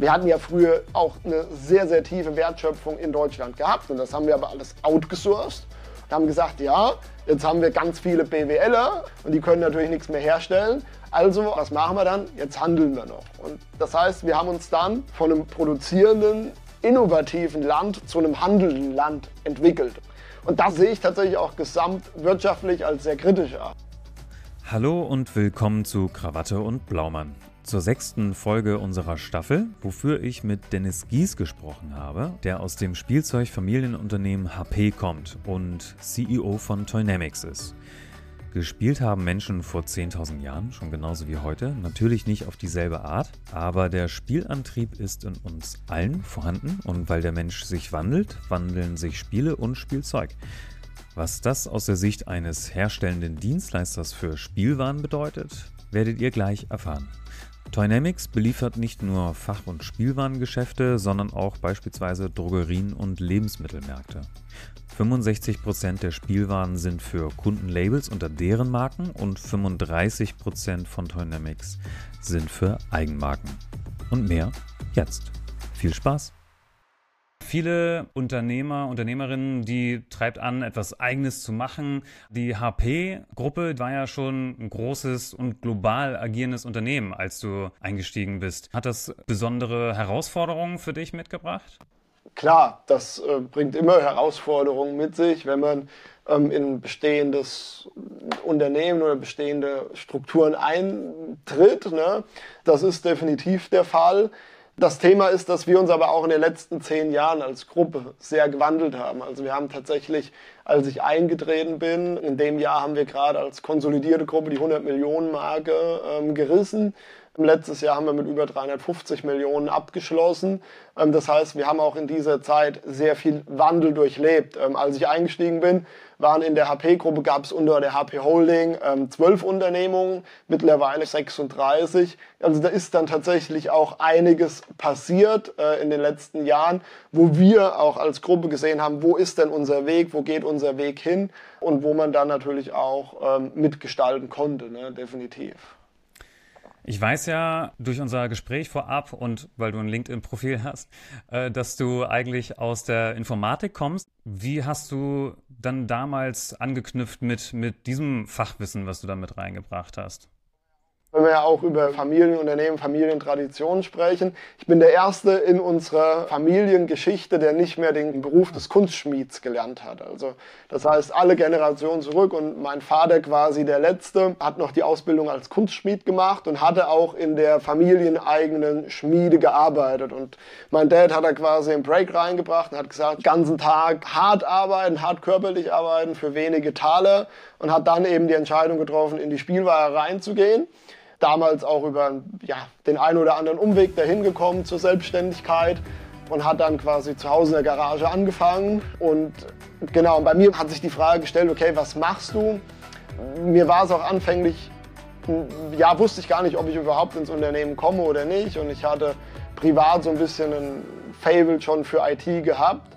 Wir hatten ja früher auch eine sehr, sehr tiefe Wertschöpfung in Deutschland gehabt und das haben wir aber alles outgesourced und haben gesagt, ja, jetzt haben wir ganz viele BWLer und die können natürlich nichts mehr herstellen. Also, was machen wir dann? Jetzt handeln wir noch. Und das heißt, wir haben uns dann von einem produzierenden, innovativen Land zu einem handelnden Land entwickelt. Und das sehe ich tatsächlich auch gesamtwirtschaftlich als sehr kritisch an. Hallo und willkommen zu Krawatte und Blaumann. Zur sechsten Folge unserer Staffel, wofür ich mit Dennis Gies gesprochen habe, der aus dem Spielzeugfamilienunternehmen HP kommt und CEO von Toynamics ist. Gespielt haben Menschen vor 10.000 Jahren, schon genauso wie heute, natürlich nicht auf dieselbe Art, aber der Spielantrieb ist in uns allen vorhanden und weil der Mensch sich wandelt, wandeln sich Spiele und Spielzeug. Was das aus der Sicht eines herstellenden Dienstleisters für Spielwaren bedeutet, werdet ihr gleich erfahren. Toynamics beliefert nicht nur Fach- und Spielwarengeschäfte, sondern auch beispielsweise Drogerien und Lebensmittelmärkte. 65% der Spielwaren sind für Kundenlabels unter deren Marken und 35% von Toynamics sind für Eigenmarken. Und mehr jetzt. Viel Spaß! Viele Unternehmer, Unternehmerinnen, die treibt an, etwas Eigenes zu machen. Die HP-Gruppe war ja schon ein großes und global agierendes Unternehmen, als du eingestiegen bist. Hat das besondere Herausforderungen für dich mitgebracht? Klar, das äh, bringt immer Herausforderungen mit sich, wenn man ähm, in bestehendes Unternehmen oder bestehende Strukturen eintritt. Ne? Das ist definitiv der Fall. Das Thema ist, dass wir uns aber auch in den letzten zehn Jahren als Gruppe sehr gewandelt haben. Also wir haben tatsächlich, als ich eingetreten bin, in dem Jahr haben wir gerade als konsolidierte Gruppe die 100 Millionen Marke ähm, gerissen. Letztes Jahr haben wir mit über 350 Millionen abgeschlossen. Ähm, das heißt, wir haben auch in dieser Zeit sehr viel Wandel durchlebt. Ähm, als ich eingestiegen bin, waren in der HP-Gruppe, gab es unter der HP Holding ähm, zwölf Unternehmungen, mittlerweile 36. Also da ist dann tatsächlich auch einiges passiert äh, in den letzten Jahren, wo wir auch als Gruppe gesehen haben, wo ist denn unser Weg, wo geht unser Weg hin und wo man dann natürlich auch mitgestalten konnte, ne? definitiv. Ich weiß ja durch unser Gespräch vorab und weil du ein LinkedIn-Profil hast, äh, dass du eigentlich aus der Informatik kommst. Wie hast du dann damals angeknüpft mit, mit diesem Fachwissen, was du da mit reingebracht hast? Wenn wir ja auch über Familienunternehmen, Familientraditionen sprechen. Ich bin der Erste in unserer Familiengeschichte, der nicht mehr den Beruf des Kunstschmieds gelernt hat. Also das heißt, alle Generationen zurück und mein Vater quasi der Letzte hat noch die Ausbildung als Kunstschmied gemacht und hatte auch in der familieneigenen Schmiede gearbeitet. Und mein Dad hat da quasi einen Break reingebracht und hat gesagt, den ganzen Tag hart arbeiten, hart körperlich arbeiten für wenige Taler und hat dann eben die Entscheidung getroffen, in die Spielware reinzugehen damals auch über ja, den einen oder anderen Umweg dahin gekommen zur Selbstständigkeit und hat dann quasi zu Hause in der Garage angefangen. Und genau, bei mir hat sich die Frage gestellt, okay, was machst du? Mir war es auch anfänglich, ja, wusste ich gar nicht, ob ich überhaupt ins Unternehmen komme oder nicht. Und ich hatte privat so ein bisschen ein Fable schon für IT gehabt.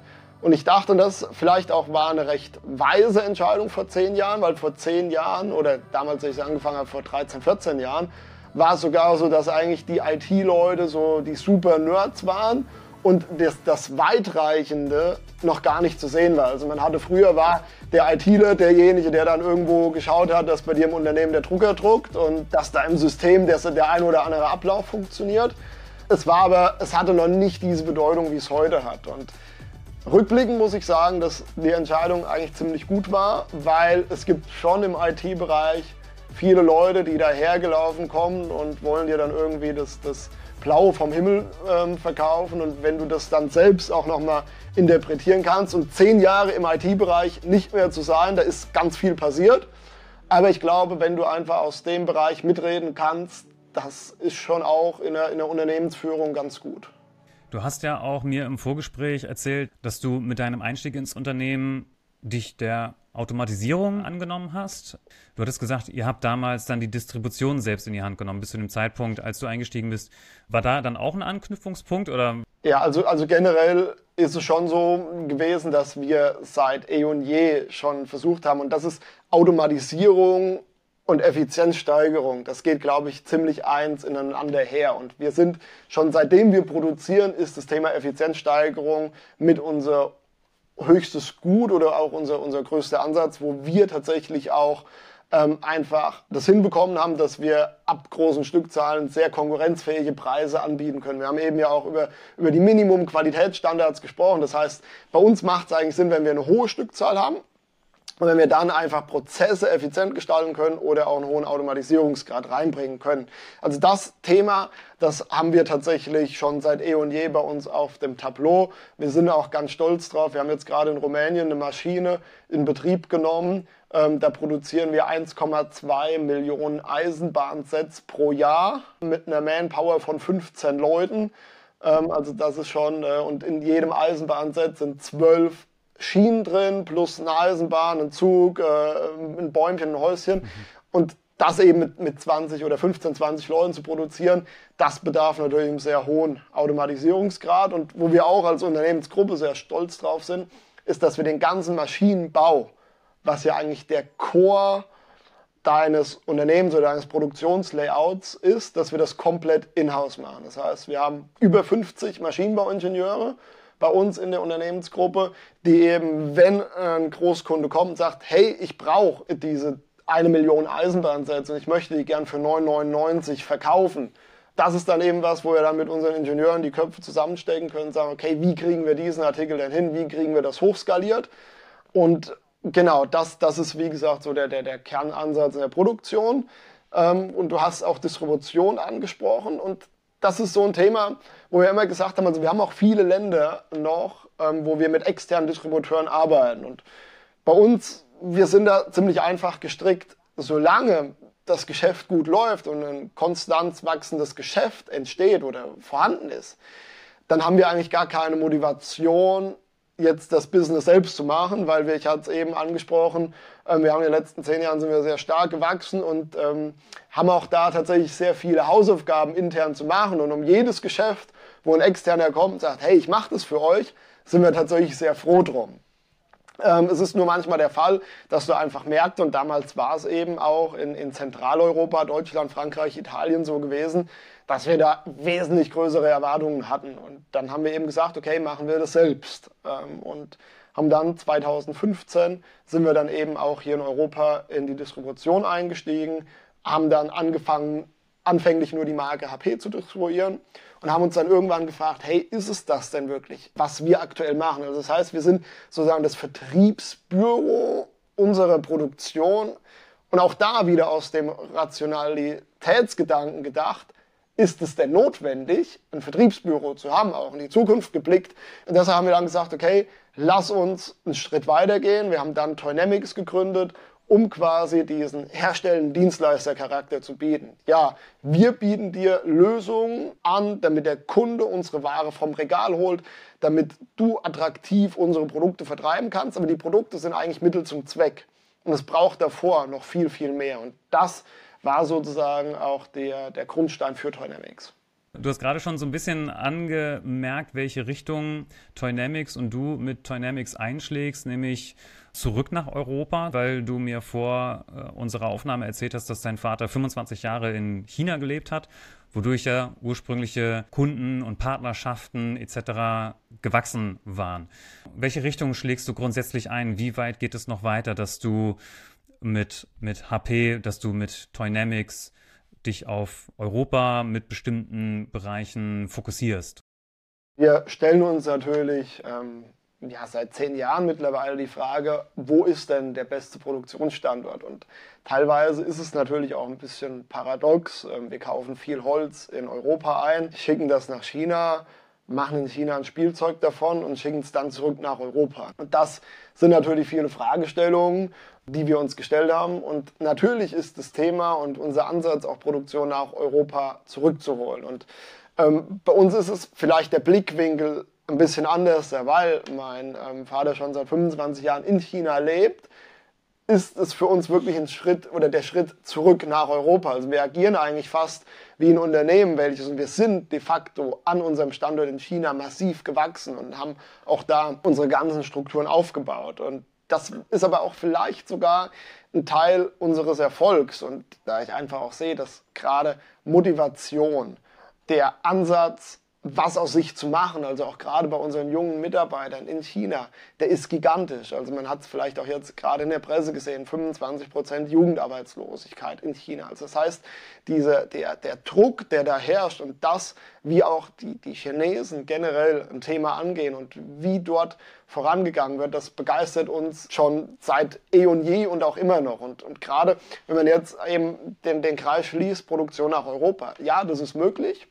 Und ich dachte, das vielleicht auch war eine recht weise Entscheidung vor zehn Jahren, weil vor zehn Jahren oder damals, als ich angefangen habe, vor 13, 14 Jahren, war es sogar so, dass eigentlich die IT-Leute so die super Nerds waren und das, das Weitreichende noch gar nicht zu sehen war. Also man hatte früher war der ITler derjenige, der dann irgendwo geschaut hat, dass bei dir im Unternehmen der Drucker druckt und dass da im System der, der ein oder andere Ablauf funktioniert. Es war aber, es hatte noch nicht diese Bedeutung, wie es heute hat. Und Rückblickend muss ich sagen, dass die Entscheidung eigentlich ziemlich gut war, weil es gibt schon im IT-Bereich viele Leute, die dahergelaufen kommen und wollen dir dann irgendwie das, das Blaue vom Himmel ähm, verkaufen. Und wenn du das dann selbst auch nochmal interpretieren kannst und zehn Jahre im IT-Bereich nicht mehr zu sein, da ist ganz viel passiert. Aber ich glaube, wenn du einfach aus dem Bereich mitreden kannst, das ist schon auch in der, in der Unternehmensführung ganz gut. Du hast ja auch mir im Vorgespräch erzählt, dass du mit deinem Einstieg ins Unternehmen dich der Automatisierung angenommen hast. Du hattest gesagt, ihr habt damals dann die Distribution selbst in die Hand genommen, bis zu dem Zeitpunkt, als du eingestiegen bist. War da dann auch ein Anknüpfungspunkt oder? Ja, also, also generell ist es schon so gewesen, dass wir seit eh und je schon versucht haben und das ist Automatisierung und Effizienzsteigerung, das geht, glaube ich, ziemlich eins ineinander her. Und wir sind schon seitdem wir produzieren, ist das Thema Effizienzsteigerung mit unser höchstes Gut oder auch unser, unser größter Ansatz, wo wir tatsächlich auch ähm, einfach das hinbekommen haben, dass wir ab großen Stückzahlen sehr konkurrenzfähige Preise anbieten können. Wir haben eben ja auch über, über die Minimum-Qualitätsstandards gesprochen. Das heißt, bei uns macht es eigentlich Sinn, wenn wir eine hohe Stückzahl haben und wenn wir dann einfach Prozesse effizient gestalten können oder auch einen hohen Automatisierungsgrad reinbringen können. Also das Thema, das haben wir tatsächlich schon seit eh und je bei uns auf dem Tableau. Wir sind auch ganz stolz drauf. Wir haben jetzt gerade in Rumänien eine Maschine in Betrieb genommen. Ähm, da produzieren wir 1,2 Millionen Eisenbahnsets pro Jahr mit einer Manpower von 15 Leuten. Ähm, also das ist schon, äh, und in jedem Eisenbahnset sind zwölf Schienen drin, plus eine Eisenbahn, ein Zug, äh, ein Bäumchen, ein Häuschen. Mhm. Und das eben mit, mit 20 oder 15, 20 Leuten zu produzieren, das bedarf natürlich einem sehr hohen Automatisierungsgrad. Und wo wir auch als Unternehmensgruppe sehr stolz drauf sind, ist, dass wir den ganzen Maschinenbau, was ja eigentlich der Core deines Unternehmens oder deines Produktionslayouts ist, dass wir das komplett in-house machen. Das heißt, wir haben über 50 Maschinenbauingenieure, bei uns in der Unternehmensgruppe, die eben, wenn ein Großkunde kommt sagt, hey, ich brauche diese eine Million Eisenbahnsätze und ich möchte die gern für 9,99 verkaufen. Das ist dann eben was, wo wir dann mit unseren Ingenieuren die Köpfe zusammenstecken können und sagen, okay, wie kriegen wir diesen Artikel denn hin? Wie kriegen wir das hochskaliert? Und genau, das, das ist wie gesagt so der, der, der Kernansatz in der Produktion. Ähm, und du hast auch Distribution angesprochen und das ist so ein Thema, wo wir immer gesagt haben, also wir haben auch viele Länder noch, ähm, wo wir mit externen Distributeuren arbeiten. Und bei uns, wir sind da ziemlich einfach gestrickt. Solange das Geschäft gut läuft und ein konstant wachsendes Geschäft entsteht oder vorhanden ist, dann haben wir eigentlich gar keine Motivation, jetzt das Business selbst zu machen, weil wir, ich hatte es eben angesprochen, ähm, wir haben in den letzten zehn Jahren sind wir sehr stark gewachsen und ähm, haben auch da tatsächlich sehr viele Hausaufgaben intern zu machen. Und um jedes Geschäft, wo ein Externer kommt und sagt, hey, ich mache das für euch, sind wir tatsächlich sehr froh drum. Ähm, es ist nur manchmal der Fall, dass du einfach merkst, und damals war es eben auch in, in Zentraleuropa, Deutschland, Frankreich, Italien so gewesen, dass wir da wesentlich größere Erwartungen hatten. Und dann haben wir eben gesagt, okay, machen wir das selbst. Ähm, und haben dann 2015 sind wir dann eben auch hier in Europa in die Distribution eingestiegen, haben dann angefangen, anfänglich nur die Marke HP zu distribuieren und haben uns dann irgendwann gefragt, hey, ist es das denn wirklich, was wir aktuell machen? Also das heißt, wir sind sozusagen das Vertriebsbüro unserer Produktion und auch da wieder aus dem Rationalitätsgedanken gedacht, ist es denn notwendig, ein Vertriebsbüro zu haben, auch in die Zukunft geblickt? Und deshalb haben wir dann gesagt, okay, lass uns einen Schritt weitergehen. Wir haben dann Toynamics gegründet, um quasi diesen herstellenden Dienstleistercharakter zu bieten. Ja, wir bieten dir Lösungen an, damit der Kunde unsere Ware vom Regal holt, damit du attraktiv unsere Produkte vertreiben kannst, aber die Produkte sind eigentlich Mittel zum Zweck. Und es braucht davor noch viel, viel mehr. Und das war sozusagen auch der, der Grundstein für Toynamics. Du hast gerade schon so ein bisschen angemerkt, welche Richtung Toynamics und du mit Toynamics einschlägst, nämlich zurück nach Europa, weil du mir vor äh, unserer Aufnahme erzählt hast, dass dein Vater 25 Jahre in China gelebt hat, wodurch ja ursprüngliche Kunden und Partnerschaften etc. gewachsen waren. Welche Richtung schlägst du grundsätzlich ein? Wie weit geht es noch weiter, dass du mit, mit HP, dass du mit Toynamics dich auf Europa mit bestimmten Bereichen fokussierst? Wir stellen uns natürlich ähm, ja, seit zehn Jahren mittlerweile die Frage, wo ist denn der beste Produktionsstandort? Und teilweise ist es natürlich auch ein bisschen paradox. Ähm, wir kaufen viel Holz in Europa ein, schicken das nach China, machen in China ein Spielzeug davon und schicken es dann zurück nach Europa. Und das sind natürlich viele Fragestellungen, die wir uns gestellt haben. Und natürlich ist das Thema und unser Ansatz, auch Produktion nach Europa zurückzuholen. Und ähm, bei uns ist es vielleicht der Blickwinkel ein bisschen anders, weil mein ähm, Vater schon seit 25 Jahren in China lebt ist es für uns wirklich ein Schritt oder der Schritt zurück nach Europa. Also wir agieren eigentlich fast wie ein Unternehmen, welches und wir sind de facto an unserem Standort in China massiv gewachsen und haben auch da unsere ganzen Strukturen aufgebaut. Und das ist aber auch vielleicht sogar ein Teil unseres Erfolgs. Und da ich einfach auch sehe, dass gerade Motivation, der Ansatz, was aus sich zu machen, also auch gerade bei unseren jungen Mitarbeitern in China, der ist gigantisch. Also man hat es vielleicht auch jetzt gerade in der Presse gesehen, 25 Prozent Jugendarbeitslosigkeit in China. Also das heißt, diese, der, der Druck, der da herrscht und das, wie auch die, die Chinesen generell ein Thema angehen und wie dort vorangegangen wird, das begeistert uns schon seit eh und je und auch immer noch. Und, und gerade wenn man jetzt eben den, den Kreis schließt, Produktion nach Europa, ja, das ist möglich.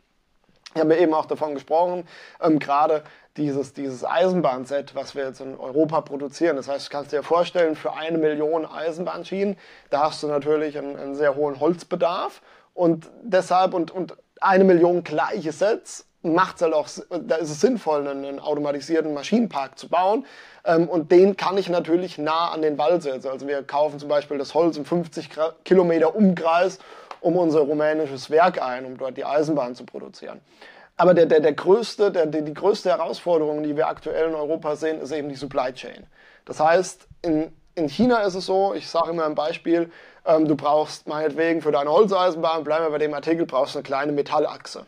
Ich habe eben auch davon gesprochen, ähm, gerade dieses, dieses Eisenbahnset, was wir jetzt in Europa produzieren. Das heißt, du kannst dir vorstellen, für eine Million Eisenbahnschienen, da hast du natürlich einen, einen sehr hohen Holzbedarf und deshalb und, und eine Million gleiche Sets macht es halt auch, da ist es sinnvoll, einen, einen automatisierten Maschinenpark zu bauen. Ähm, und den kann ich natürlich nah an den Wall setzen. Also wir kaufen zum Beispiel das Holz im 50 Kilometer Umkreis um unser rumänisches Werk ein, um dort die Eisenbahn zu produzieren. Aber der, der, der größte, der, die größte Herausforderung, die wir aktuell in Europa sehen, ist eben die Supply Chain. Das heißt, in, in China ist es so, ich sage immer ein Beispiel, ähm, du brauchst meinetwegen für deine Holzeisenbahn, bleiben wir bei dem Artikel, brauchst eine kleine Metallachse.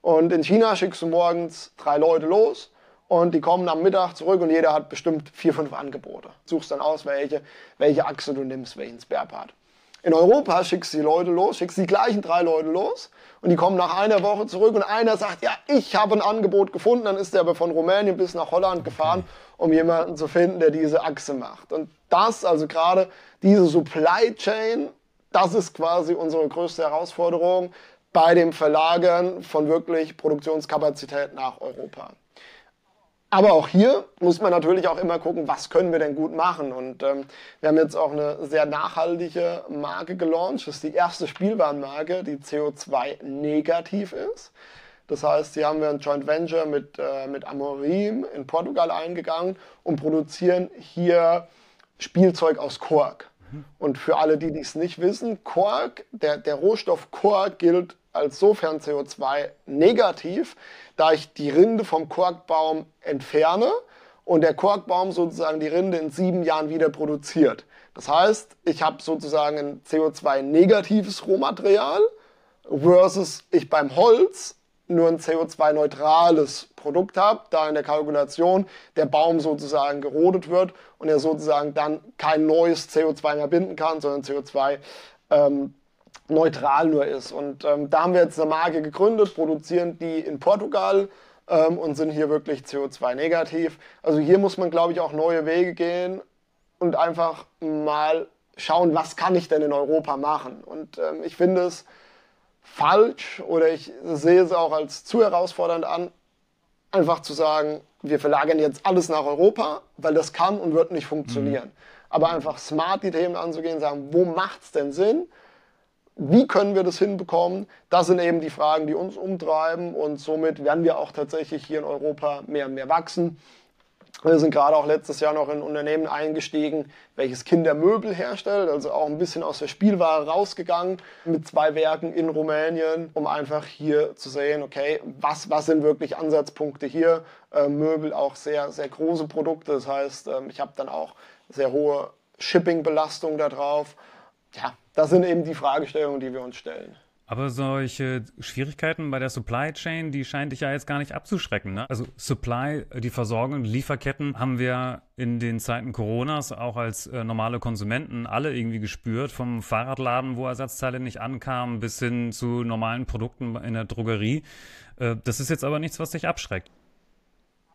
Und in China schickst du morgens drei Leute los und die kommen am Mittag zurück und jeder hat bestimmt vier, fünf Angebote. Suchst dann aus, welche, welche Achse du nimmst, welchen Sparepart. In Europa schickst du die Leute los, schickst die gleichen drei Leute los und die kommen nach einer Woche zurück und einer sagt, ja, ich habe ein Angebot gefunden, dann ist der aber von Rumänien bis nach Holland gefahren, um jemanden zu finden, der diese Achse macht. Und das, also gerade diese Supply Chain, das ist quasi unsere größte Herausforderung bei dem Verlagern von wirklich Produktionskapazität nach Europa. Aber auch hier muss man natürlich auch immer gucken, was können wir denn gut machen. Und ähm, wir haben jetzt auch eine sehr nachhaltige Marke gelauncht. Das ist die erste Spielwarenmarke, die CO2-negativ ist. Das heißt, hier haben wir ein Joint Venture mit, äh, mit Amorim in Portugal eingegangen und produzieren hier Spielzeug aus Kork. Und für alle, die dies nicht wissen, Kork, der, der Rohstoff Kork gilt als sofern CO2 negativ, da ich die Rinde vom Korkbaum entferne und der Korkbaum sozusagen die Rinde in sieben Jahren wieder produziert. Das heißt, ich habe sozusagen ein CO2-negatives Rohmaterial versus ich beim Holz nur ein CO2-neutrales Produkt habe, da in der Kalkulation der Baum sozusagen gerodet wird und er sozusagen dann kein neues CO2 mehr binden kann, sondern CO2 ähm, neutral nur ist. Und ähm, da haben wir jetzt eine Marke gegründet, produzieren die in Portugal ähm, und sind hier wirklich CO2-negativ. Also hier muss man, glaube ich, auch neue Wege gehen und einfach mal schauen, was kann ich denn in Europa machen. Und ähm, ich finde es falsch oder ich sehe es auch als zu herausfordernd an, einfach zu sagen, wir verlagern jetzt alles nach Europa, weil das kann und wird nicht funktionieren. Mhm. Aber einfach smart die Themen anzugehen, sagen, wo macht es denn Sinn? Wie können wir das hinbekommen? Das sind eben die Fragen, die uns umtreiben und somit werden wir auch tatsächlich hier in Europa mehr und mehr wachsen. Wir sind gerade auch letztes Jahr noch in ein Unternehmen eingestiegen, welches Kindermöbel herstellt, also auch ein bisschen aus der Spielware rausgegangen mit zwei Werken in Rumänien, um einfach hier zu sehen, okay, was, was sind wirklich Ansatzpunkte hier? Äh, Möbel auch sehr, sehr große Produkte, das heißt, äh, ich habe dann auch sehr hohe Shipping-Belastung da. Ja, das sind eben die Fragestellungen, die wir uns stellen. Aber solche Schwierigkeiten bei der Supply Chain, die scheint dich ja jetzt gar nicht abzuschrecken. Ne? Also Supply, die Versorgung, Lieferketten haben wir in den Zeiten Coronas auch als äh, normale Konsumenten alle irgendwie gespürt. Vom Fahrradladen, wo Ersatzteile nicht ankamen, bis hin zu normalen Produkten in der Drogerie. Äh, das ist jetzt aber nichts, was dich abschreckt.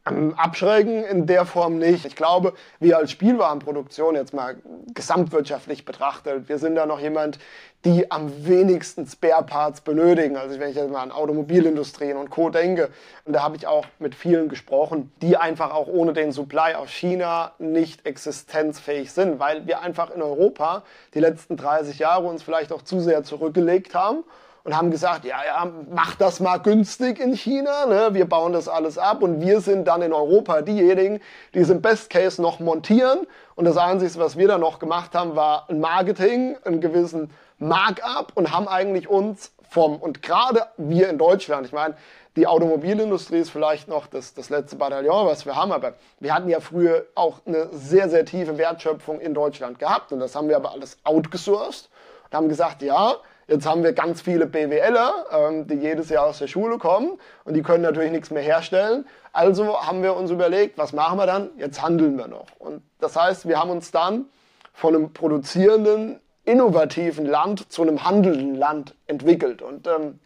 Abschrecken in der Form nicht. Ich glaube, wir als Spielwarenproduktion jetzt mal gesamtwirtschaftlich betrachtet, wir sind da noch jemand, die am wenigsten Spare Parts benötigen. Also wenn ich jetzt mal an Automobilindustrien und Co. denke, und da habe ich auch mit vielen gesprochen, die einfach auch ohne den Supply aus China nicht existenzfähig sind, weil wir einfach in Europa die letzten 30 Jahre uns vielleicht auch zu sehr zurückgelegt haben und haben gesagt, ja, ja, mach das mal günstig in China, ne? wir bauen das alles ab und wir sind dann in Europa diejenigen, die es im Best Case noch montieren und das Einzige, was wir da noch gemacht haben, war ein Marketing, einen gewissen Markup und haben eigentlich uns vom, und gerade wir in Deutschland, ich meine, Die Automobilindustrie ist vielleicht noch das, das letzte Bataillon, was wir haben, aber wir hatten ja früher auch eine sehr, sehr tiefe Wertschöpfung in Deutschland gehabt und das haben wir aber alles outgesourced und haben gesagt, ja, Jetzt haben wir ganz viele BWLer, ähm, die jedes Jahr aus der Schule kommen und die können natürlich nichts mehr herstellen. Also haben wir uns überlegt, was machen wir dann? Jetzt handeln wir noch. Und das heißt, wir haben uns dann von einem produzierenden, innovativen Land zu einem handelnden Land entwickelt. Und, ähm,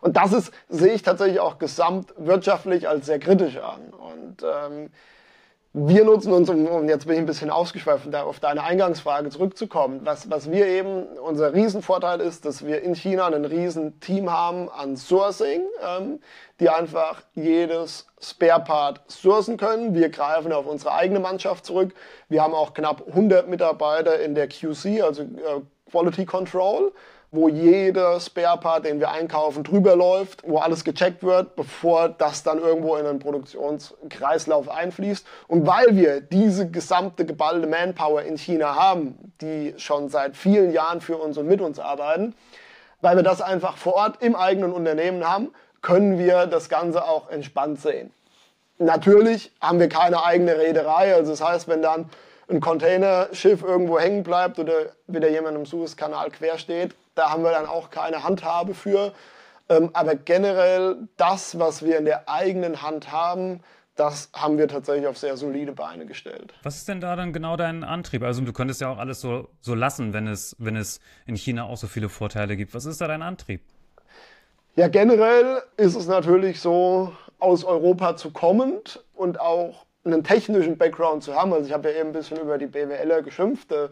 und das ist, sehe ich tatsächlich auch gesamtwirtschaftlich als sehr kritisch an. Und ähm, wir nutzen uns, um, jetzt bin ich ein bisschen ausgeschweift, da auf deine Eingangsfrage zurückzukommen, was, was wir eben, unser Riesenvorteil ist, dass wir in China ein Riesenteam haben an Sourcing, ähm, die einfach jedes Spare-Part sourcen können. Wir greifen auf unsere eigene Mannschaft zurück. Wir haben auch knapp 100 Mitarbeiter in der QC, also äh, Quality Control wo jeder Spare-Part, den wir einkaufen, drüber läuft, wo alles gecheckt wird, bevor das dann irgendwo in einen Produktionskreislauf einfließt. Und weil wir diese gesamte geballte Manpower in China haben, die schon seit vielen Jahren für uns und mit uns arbeiten, weil wir das einfach vor Ort im eigenen Unternehmen haben, können wir das Ganze auch entspannt sehen. Natürlich haben wir keine eigene Reederei, also das heißt, wenn dann ein Containerschiff irgendwo hängen bleibt oder wieder jemand im Suezkanal quer steht, da haben wir dann auch keine Handhabe für. Ähm, aber generell das, was wir in der eigenen Hand haben, das haben wir tatsächlich auf sehr solide Beine gestellt. Was ist denn da dann genau dein Antrieb? Also du könntest ja auch alles so, so lassen, wenn es, wenn es in China auch so viele Vorteile gibt. Was ist da dein Antrieb? Ja, generell ist es natürlich so, aus Europa zu kommend und auch einen technischen Background zu haben. Also ich habe ja eben ein bisschen über die BWLer geschimpft. Äh,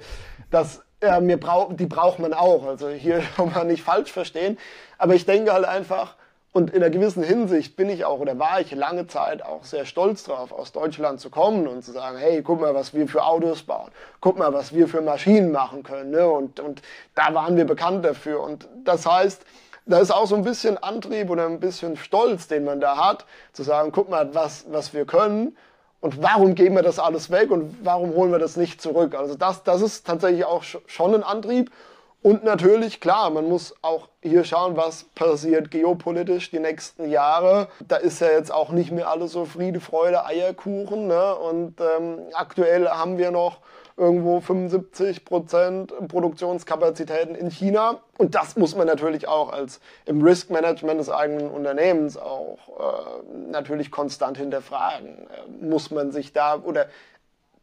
äh, mir brauch, die braucht man auch. Also hier man nicht falsch verstehen. Aber ich denke halt einfach, und in einer gewissen Hinsicht bin ich auch oder war ich lange Zeit auch sehr stolz drauf, aus Deutschland zu kommen und zu sagen, hey, guck mal, was wir für Autos bauen, guck mal, was wir für Maschinen machen können. Ne? Und, und da waren wir bekannt dafür. Und das heißt, da ist auch so ein bisschen Antrieb oder ein bisschen Stolz, den man da hat, zu sagen, guck mal, was, was wir können und warum geben wir das alles weg und warum holen wir das nicht zurück? Also das, das ist tatsächlich auch schon ein Antrieb. Und natürlich, klar, man muss auch hier schauen, was passiert geopolitisch die nächsten Jahre. Da ist ja jetzt auch nicht mehr alles so Friede, Freude, Eierkuchen. Ne? Und ähm, aktuell haben wir noch irgendwo 75 Prozent Produktionskapazitäten in China. Und das muss man natürlich auch als im Risk Management des eigenen Unternehmens auch äh, natürlich konstant hinterfragen. Äh, muss man sich da oder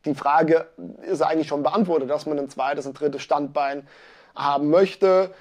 die Frage ist eigentlich schon beantwortet, dass man ein zweites, ein drittes Standbein haben möchte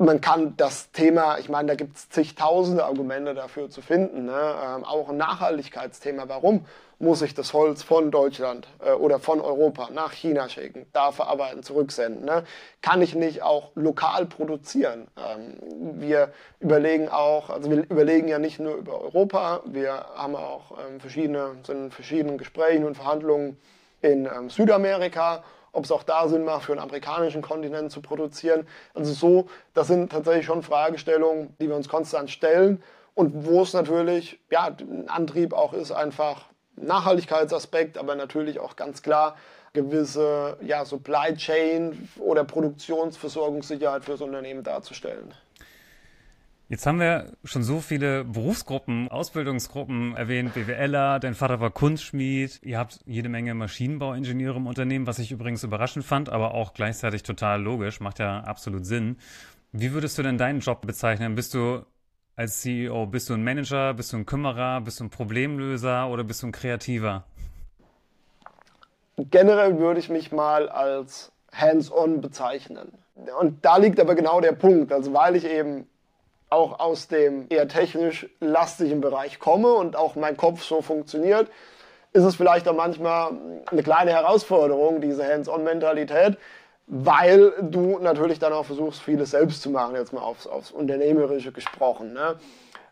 man kann das Thema, ich meine, da gibt es zigtausende Argumente dafür zu finden. Ne? Ähm, auch ein Nachhaltigkeitsthema. Warum muss ich das Holz von Deutschland äh, oder von Europa nach China schicken, da verarbeiten, zurücksenden? Ne? Kann ich nicht auch lokal produzieren? Ähm, wir überlegen auch, also wir überlegen ja nicht nur über Europa, wir haben auch ähm, verschiedene, sind in verschiedenen Gesprächen und Verhandlungen in ähm, Südamerika ob es auch da Sinn macht, für einen amerikanischen Kontinent zu produzieren. Also so, das sind tatsächlich schon Fragestellungen, die wir uns konstant stellen und wo es natürlich, ja, ein Antrieb auch ist, einfach Nachhaltigkeitsaspekt, aber natürlich auch ganz klar gewisse ja, Supply Chain oder Produktionsversorgungssicherheit für das Unternehmen darzustellen. Jetzt haben wir schon so viele Berufsgruppen, Ausbildungsgruppen erwähnt, BWLer, dein Vater war Kunstschmied, ihr habt jede Menge Maschinenbauingenieure im Unternehmen, was ich übrigens überraschend fand, aber auch gleichzeitig total logisch, macht ja absolut Sinn. Wie würdest du denn deinen Job bezeichnen? Bist du als CEO, bist du ein Manager, bist du ein Kümmerer, bist du ein Problemlöser oder bist du ein Kreativer? Generell würde ich mich mal als hands-on bezeichnen. Und da liegt aber genau der Punkt. Also weil ich eben auch aus dem eher technisch lastigen Bereich komme und auch mein Kopf so funktioniert, ist es vielleicht auch manchmal eine kleine Herausforderung, diese Hands-on-Mentalität, weil du natürlich dann auch versuchst, vieles selbst zu machen, jetzt mal aufs, aufs Unternehmerische gesprochen. Ne?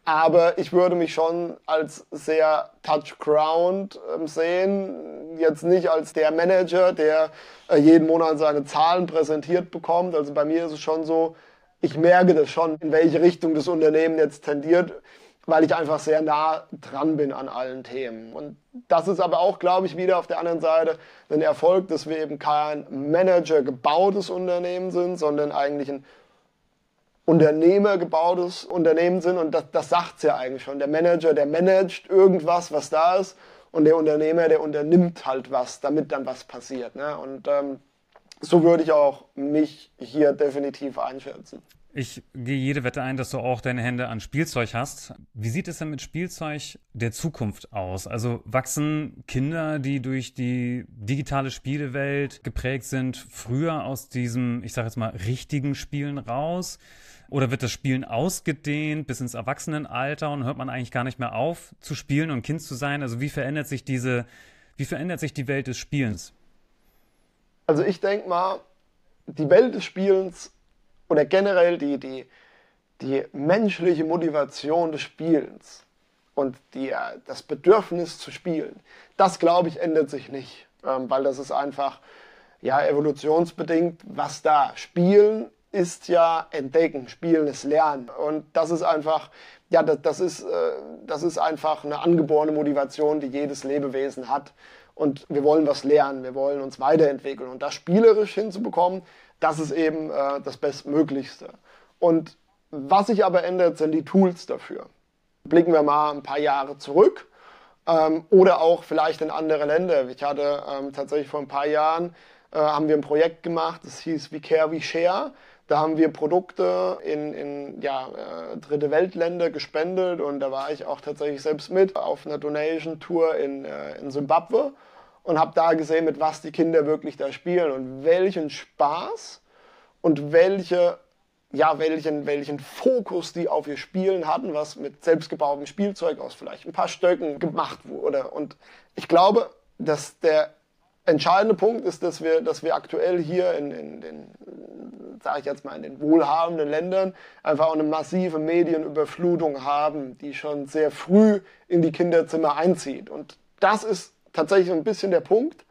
Aber ich würde mich schon als sehr Touch-Ground ähm, sehen, jetzt nicht als der Manager, der äh, jeden Monat seine Zahlen präsentiert bekommt. Also bei mir ist es schon so, ich merke das schon, in welche Richtung das Unternehmen jetzt tendiert, weil ich einfach sehr nah dran bin an allen Themen. Und das ist aber auch, glaube ich, wieder auf der anderen Seite ein Erfolg, dass wir eben kein Manager gebautes Unternehmen sind, sondern eigentlich ein unternehmergebautes Unternehmen sind und das, das sagt es ja eigentlich schon. Der Manager, der managt irgendwas, was da ist und der Unternehmer, der unternimmt halt was, damit dann was passiert. Ne? Und ähm, so würde ich auch mich hier definitiv einschätzen. Ich gehe jede Wette ein, dass du auch deine Hände an Spielzeug hast. Wie sieht es denn mit Spielzeug der Zukunft aus? Also wachsen Kinder, die durch die digitale Spielewelt geprägt sind, früher aus diesem, ich sage jetzt mal, richtigen Spielen raus? Oder wird das Spielen ausgedehnt bis ins Erwachsenenalter und hört man eigentlich gar nicht mehr auf zu spielen und Kind zu sein? Also wie verändert sich diese, wie verändert sich die Welt des Spielens? Also ich denke mal, die Welt des Spielens oder generell die, die, die menschliche Motivation des Spielens und die, das Bedürfnis zu spielen, das glaube ich ändert sich nicht, ähm, weil das ist einfach ja evolutionsbedingt, was da Spielen ist ja entdecken, spielen ist lernen. Und das ist einfach, ja, das, das, ist, äh, das ist einfach eine angeborene Motivation, die jedes Lebewesen hat. Und wir wollen was lernen, wir wollen uns weiterentwickeln. Und das spielerisch hinzubekommen, das ist eben äh, das Bestmöglichste. Und was sich aber ändert, sind die Tools dafür. Blicken wir mal ein paar Jahre zurück ähm, oder auch vielleicht in andere Länder. Ich hatte ähm, tatsächlich vor ein paar Jahren äh, haben wir ein Projekt gemacht, das hieß We Care, We Share. Da haben wir Produkte in, in ja, äh, dritte Weltländer gespendet und da war ich auch tatsächlich selbst mit auf einer Donation-Tour in, äh, in und habe da gesehen, mit was die Kinder wirklich da spielen und welchen Spaß und welche, ja, welchen, welchen Fokus die auf ihr Spielen hatten, was mit selbstgebautem Spielzeug aus vielleicht ein paar Stöcken gemacht wurde. Und ich glaube, dass der entscheidende Punkt ist, dass wir, dass wir aktuell hier in, in den, sage ich jetzt mal, in den wohlhabenden Ländern einfach auch eine massive Medienüberflutung haben, die schon sehr früh in die Kinderzimmer einzieht. Und das ist tatsächlich ein bisschen der Punkt,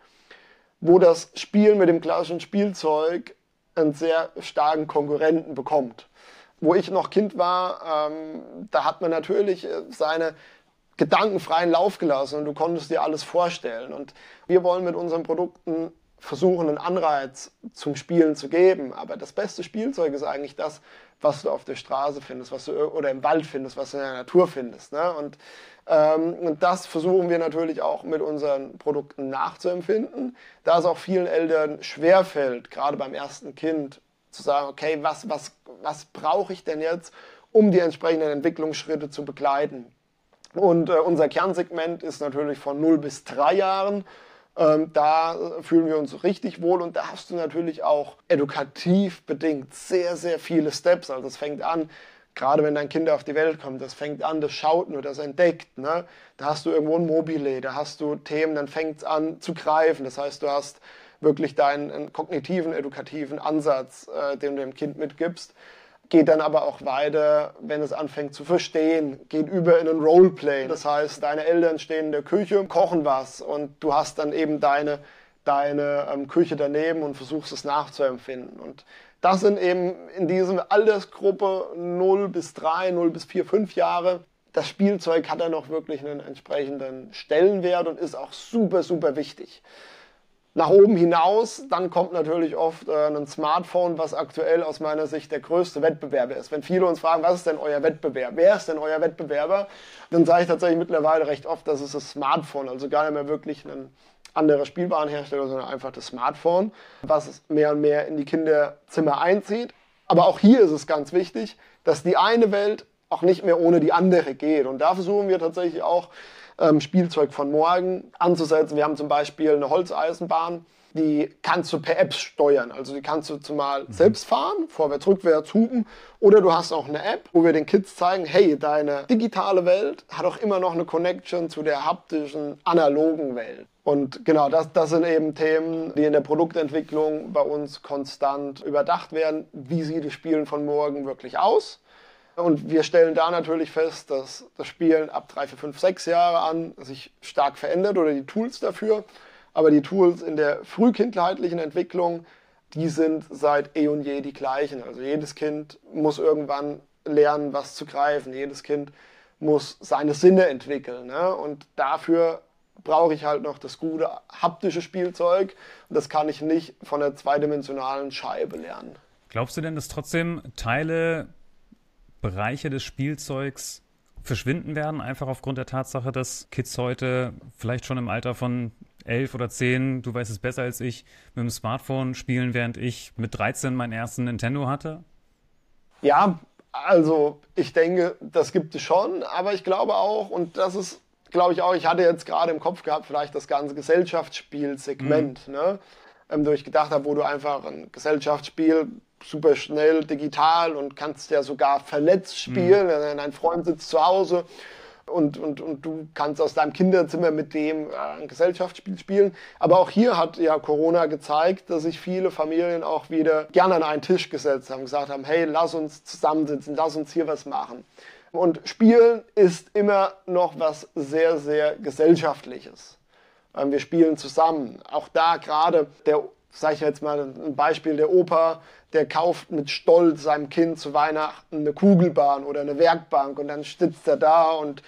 wo das Spielen mit dem klassischen Spielzeug einen sehr starken Konkurrenten bekommt. Wo ich noch Kind war, ähm, da hat man natürlich äh, seine gedankenfreien Lauf gelassen und du konntest dir alles vorstellen. Und wir wollen mit unseren Produkten versuchen, einen Anreiz zum Spielen zu geben. Aber das beste Spielzeug ist eigentlich das, was du auf der Straße findest, was du oder im Wald findest, was du in der Natur findest. Ne? Und, und das versuchen wir natürlich auch mit unseren Produkten nachzuempfinden, da es auch vielen Eltern schwerfällt, gerade beim ersten Kind, zu sagen, okay, was, was, was brauche ich denn jetzt, um die entsprechenden Entwicklungsschritte zu begleiten? Und äh, unser Kernsegment ist natürlich von 0 bis 3 Jahren. Ähm, da fühlen wir uns richtig wohl und da hast du natürlich auch edukativ bedingt sehr, sehr viele Steps. Also es fängt an, gerade wenn dein Kind auf die Welt kommt, das fängt an, das schaut nur, das entdeckt. Ne? Da hast du irgendwo ein Mobile, da hast du Themen, dann fängt es an zu greifen. Das heißt, du hast wirklich deinen kognitiven, edukativen Ansatz, äh, den du dem Kind mitgibst geht dann aber auch weiter, wenn es anfängt zu verstehen, geht über in ein Roleplay. Das heißt, deine Eltern stehen in der Küche, kochen was und du hast dann eben deine, deine ähm, Küche daneben und versuchst es nachzuempfinden. Und das sind eben in dieser Altersgruppe 0 bis 3, 0 bis 4, 5 Jahre. Das Spielzeug hat dann noch wirklich einen entsprechenden Stellenwert und ist auch super, super wichtig nach oben hinaus, dann kommt natürlich oft äh, ein Smartphone, was aktuell aus meiner Sicht der größte Wettbewerber ist. Wenn viele uns fragen, was ist denn euer Wettbewerb? Wer ist denn euer Wettbewerber? Dann sage ich tatsächlich mittlerweile recht oft, das ist das Smartphone. Also gar nicht mehr wirklich ein anderer Spielwarenhersteller, sondern einfach das Smartphone, was mehr und mehr in die Kinderzimmer einzieht. Aber auch hier ist es ganz wichtig, dass die eine Welt auch nicht mehr ohne die andere geht. Und da versuchen wir tatsächlich auch ähm, Spielzeug von morgen anzusetzen. Wir haben zum Beispiel eine Holzeisenbahn, die kannst du per App steuern. Also die kannst du zumal mhm. selbst fahren, vorwärts, rückwärts, hupen. Oder du hast auch eine App, wo wir den Kids zeigen, hey, deine digitale Welt hat auch immer noch eine Connection zu der haptischen, analogen Welt. Und genau, das, das sind eben Themen, die in der Produktentwicklung bei uns konstant überdacht werden. Wie sieht das Spielen von morgen wirklich aus? Und wir stellen da natürlich fest, dass das Spielen ab 3, 4, 5, 6 Jahre an sich stark verändert oder die Tools dafür. Aber die Tools in der frühkindheitlichen Entwicklung, die sind seit eh und je die gleichen. Also jedes Kind muss irgendwann lernen, was zu greifen. Jedes Kind muss seine Sinne entwickeln. Ne? Und dafür brauche ich halt noch das gute haptische Spielzeug. Und das kann ich nicht von der zweidimensionalen Scheibe lernen. Glaubst du denn, dass trotzdem Teile Bereiche des Spielzeugs verschwinden werden, einfach aufgrund der Tatsache, dass Kids heute vielleicht schon im Alter von elf oder zehn, du weißt es besser als ich, mit dem Smartphone spielen, während ich mit 13 meinen ersten Nintendo hatte? Ja, also ich denke, das gibt es schon, aber ich glaube auch, und das ist, glaube ich auch, ich hatte jetzt gerade im Kopf gehabt, vielleicht das ganze Gesellschaftsspielsegment, mhm. ne? Ähm, wo ich gedacht habe, wo du einfach ein Gesellschaftsspiel super schnell digital und kannst ja sogar vernetzt spielen. Mhm. Dein Freund sitzt zu Hause und, und, und du kannst aus deinem Kinderzimmer mit dem äh, ein Gesellschaftsspiel spielen. Aber auch hier hat ja Corona gezeigt, dass sich viele Familien auch wieder gerne an einen Tisch gesetzt haben, gesagt haben, hey, lass uns zusammensitzen, lass uns hier was machen. Und Spielen ist immer noch was sehr, sehr Gesellschaftliches. Ähm, wir spielen zusammen. Auch da gerade der sage ich jetzt mal ein Beispiel, der Opa, der kauft mit Stolz seinem Kind zu Weihnachten eine Kugelbahn oder eine Werkbank und dann sitzt er da und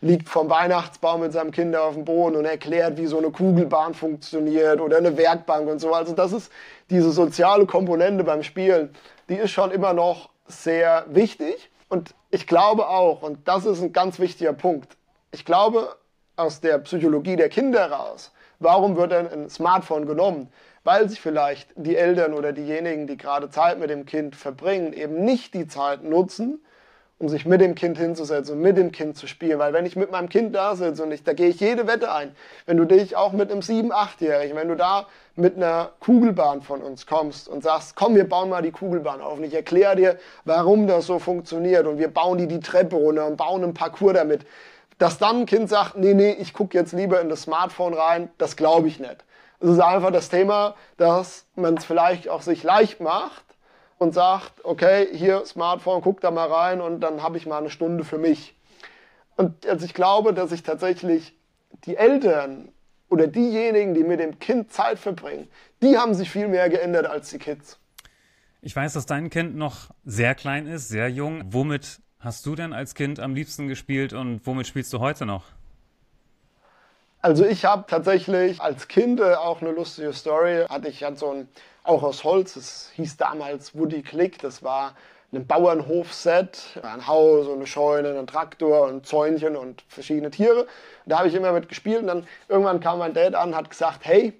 liegt vom Weihnachtsbaum mit seinem Kind auf dem Boden und erklärt, wie so eine Kugelbahn funktioniert oder eine Werkbank und so. Also das ist diese soziale Komponente beim Spielen, die ist schon immer noch sehr wichtig. Und ich glaube auch, und das ist ein ganz wichtiger Punkt, ich glaube aus der Psychologie der Kinder raus, warum wird denn ein Smartphone genommen? Weil sich vielleicht die Eltern oder diejenigen, die gerade Zeit mit dem Kind verbringen, eben nicht die Zeit nutzen, um sich mit dem Kind hinzusetzen und mit dem Kind zu spielen. Weil wenn ich mit meinem Kind da sitze und ich, da gehe ich jede Wette ein, wenn du dich auch mit einem 7-, 8-Jährigen, wenn du da mit einer Kugelbahn von uns kommst und sagst, komm, wir bauen mal die Kugelbahn auf und ich erkläre dir, warum das so funktioniert und wir bauen die die Treppe runter und bauen einen Parcours damit, dass dann ein Kind sagt, nee, nee, ich gucke jetzt lieber in das Smartphone rein, das glaube ich nicht. Es ist einfach das Thema, dass man es vielleicht auch sich leicht macht und sagt, okay, hier Smartphone, guck da mal rein und dann habe ich mal eine Stunde für mich. Und also ich glaube, dass sich tatsächlich die Eltern oder diejenigen, die mit dem Kind Zeit verbringen, die haben sich viel mehr geändert als die Kids. Ich weiß, dass dein Kind noch sehr klein ist, sehr jung. Womit hast du denn als Kind am liebsten gespielt und womit spielst du heute noch? Also ich habe tatsächlich als Kind äh, auch eine lustige Story. Hatte ich halt so ein, auch aus Holz, es hieß damals Woody Click, das war ein Bauernhof-Set, ein Haus, eine Scheune, ein Traktor, ein Zäunchen und verschiedene Tiere. Da habe ich immer mit gespielt und dann irgendwann kam mein Dad an und hat gesagt, hey,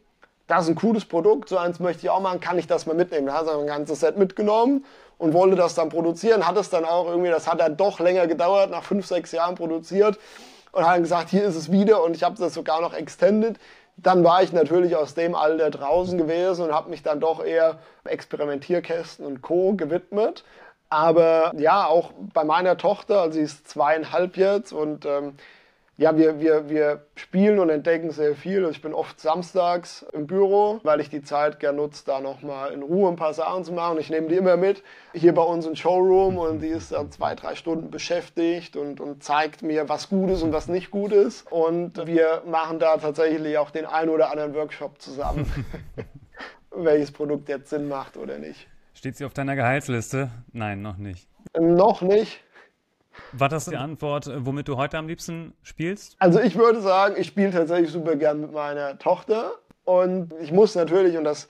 das ist ein cooles Produkt, so eins möchte ich auch machen, kann ich das mal mitnehmen? Da hat er ein ganzes Set mitgenommen und wollte das dann produzieren, hat es dann auch irgendwie, das hat dann doch länger gedauert, nach fünf, sechs Jahren produziert und haben gesagt, hier ist es wieder und ich habe das sogar noch extended. Dann war ich natürlich aus dem Alter draußen gewesen und habe mich dann doch eher Experimentierkästen und Co. gewidmet. Aber ja, auch bei meiner Tochter, also sie ist zweieinhalb jetzt und ähm, ja, wir, wir, wir spielen und entdecken sehr viel. Ich bin oft samstags im Büro, weil ich die Zeit gerne nutze, da nochmal in Ruhe ein paar Sachen zu machen. Ich nehme die immer mit hier bei uns im Showroom und die ist dann zwei, drei Stunden beschäftigt und, und zeigt mir, was gut ist und was nicht gut ist. Und wir machen da tatsächlich auch den einen oder anderen Workshop zusammen, welches Produkt jetzt Sinn macht oder nicht. Steht sie auf deiner Gehaltsliste? Nein, noch nicht. Noch nicht. War das die Antwort, äh, womit du heute am liebsten spielst? Also ich würde sagen, ich spiele tatsächlich super gern mit meiner Tochter. Und ich muss natürlich, und das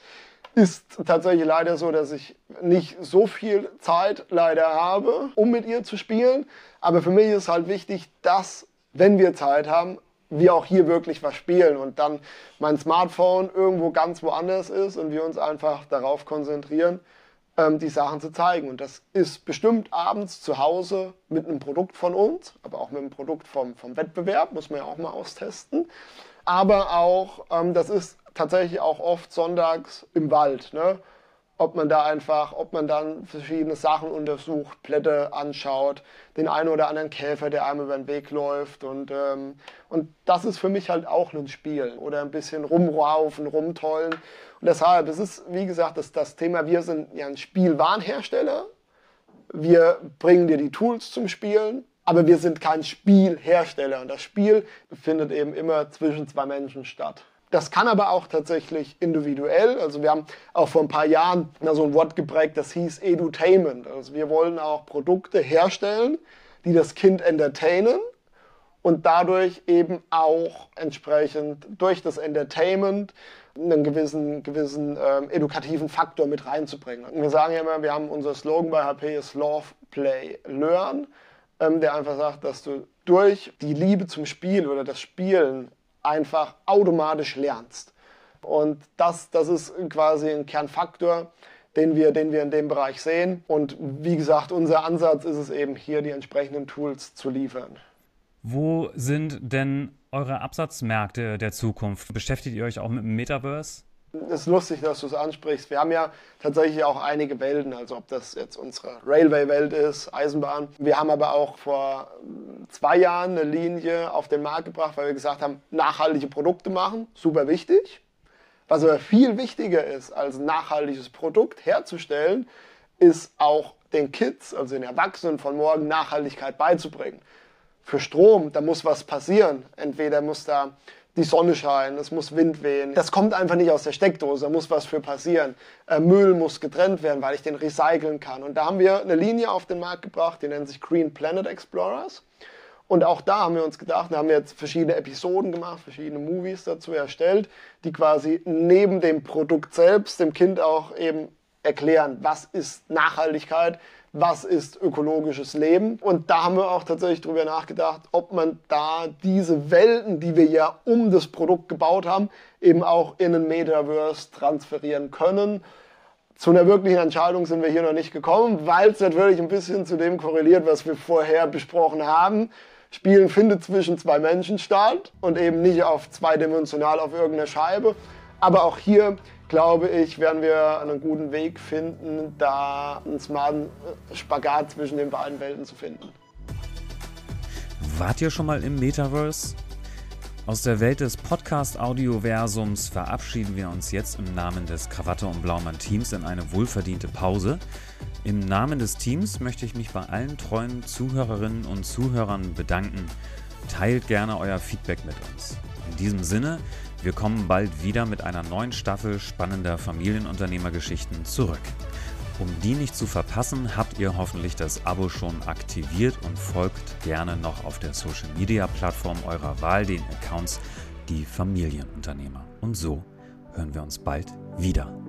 ist tatsächlich leider so, dass ich nicht so viel Zeit leider habe, um mit ihr zu spielen. Aber für mich ist halt wichtig, dass, wenn wir Zeit haben, wir auch hier wirklich was spielen und dann mein Smartphone irgendwo ganz woanders ist und wir uns einfach darauf konzentrieren, ähm, die Sachen zu zeigen. Und das ist bestimmt abends zu Hause mit einem Produkt von uns, aber auch mit einem Produkt vom, vom Wettbewerb, muss man ja auch mal austesten. Aber auch, ähm, das ist tatsächlich auch oft sonntags im Wald. Ne? ob man da einfach, ob man dann verschiedene Sachen untersucht, Blätter anschaut, den einen oder anderen Käfer, der einem über den Weg läuft und, ähm, und das ist für mich halt auch ein Spiel oder ein bisschen rumraufen, rumtollen und deshalb, es ist, wie gesagt, das, das Thema, wir sind ja ein Spielwarenhersteller, wir bringen dir die Tools zum Spielen, aber wir sind kein Spielhersteller und das Spiel findet eben immer zwischen zwei Menschen statt. Das kann aber auch tatsächlich individuell. Also wir haben auch vor ein paar Jahren so ein Wort geprägt, das hieß Edutainment. Also wir wollen auch Produkte herstellen, die das Kind entertainen und dadurch eben auch entsprechend durch das Entertainment einen gewissen, gewissen ähm, edukativen Faktor mit reinzubringen. Und wir sagen ja immer, wir haben unser Slogan bei HP ist Love, Play, Learn, ähm, der einfach sagt, dass du durch die Liebe zum Spiel oder das Spielen einfach automatisch lernst. Und das, das ist quasi ein Kernfaktor, den wir, den wir in dem Bereich sehen. Und wie gesagt, unser Ansatz ist es eben hier, die entsprechenden Tools zu liefern. Wo sind denn eure Absatzmärkte der Zukunft? Beschäftigt ihr euch auch mit dem Metaverse? Es ist lustig, dass du es ansprichst. Wir haben ja tatsächlich auch einige Welten, also ob das jetzt unsere Railway-Welt ist, Eisenbahn. Wir haben aber auch vor zwei Jahren eine Linie auf den Markt gebracht, weil wir gesagt haben, nachhaltige Produkte machen, super wichtig. Was aber viel wichtiger ist, als ein nachhaltiges Produkt herzustellen, ist auch den Kids, also den Erwachsenen von morgen, Nachhaltigkeit beizubringen. Für Strom, da muss was passieren. Entweder muss da die Sonne scheinen, es muss Wind wehen. Das kommt einfach nicht aus der Steckdose, da muss was für passieren. Äh, Müll muss getrennt werden, weil ich den recyceln kann. Und da haben wir eine Linie auf den Markt gebracht, die nennt sich Green Planet Explorers. Und auch da haben wir uns gedacht, da haben wir jetzt verschiedene Episoden gemacht, verschiedene Movies dazu erstellt, die quasi neben dem Produkt selbst dem Kind auch eben erklären, was ist Nachhaltigkeit, was ist ökologisches Leben. Und da haben wir auch tatsächlich darüber nachgedacht, ob man da diese Welten, die wir ja um das Produkt gebaut haben, eben auch in ein Metaverse transferieren können. Zu einer wirklichen Entscheidung sind wir hier noch nicht gekommen, weil es natürlich ein bisschen zu dem korreliert, was wir vorher besprochen haben. Spielen findet zwischen zwei Menschen statt und eben nicht auf zweidimensional auf irgendeiner Scheibe. Aber auch hier glaube ich, werden wir einen guten Weg finden, da einen smarten Spagat zwischen den beiden Welten zu finden. Wart ihr schon mal im Metaverse? Aus der Welt des Podcast-Audioversums verabschieden wir uns jetzt im Namen des Krawatte und Blaumann Teams in eine wohlverdiente Pause. Im Namen des Teams möchte ich mich bei allen treuen Zuhörerinnen und Zuhörern bedanken. Teilt gerne euer Feedback mit uns. In diesem Sinne, wir kommen bald wieder mit einer neuen Staffel spannender Familienunternehmergeschichten zurück. Um die nicht zu verpassen, habt ihr hoffentlich das Abo schon aktiviert und folgt gerne noch auf der Social Media Plattform eurer Wahl den Accounts Die Familienunternehmer. Und so hören wir uns bald wieder.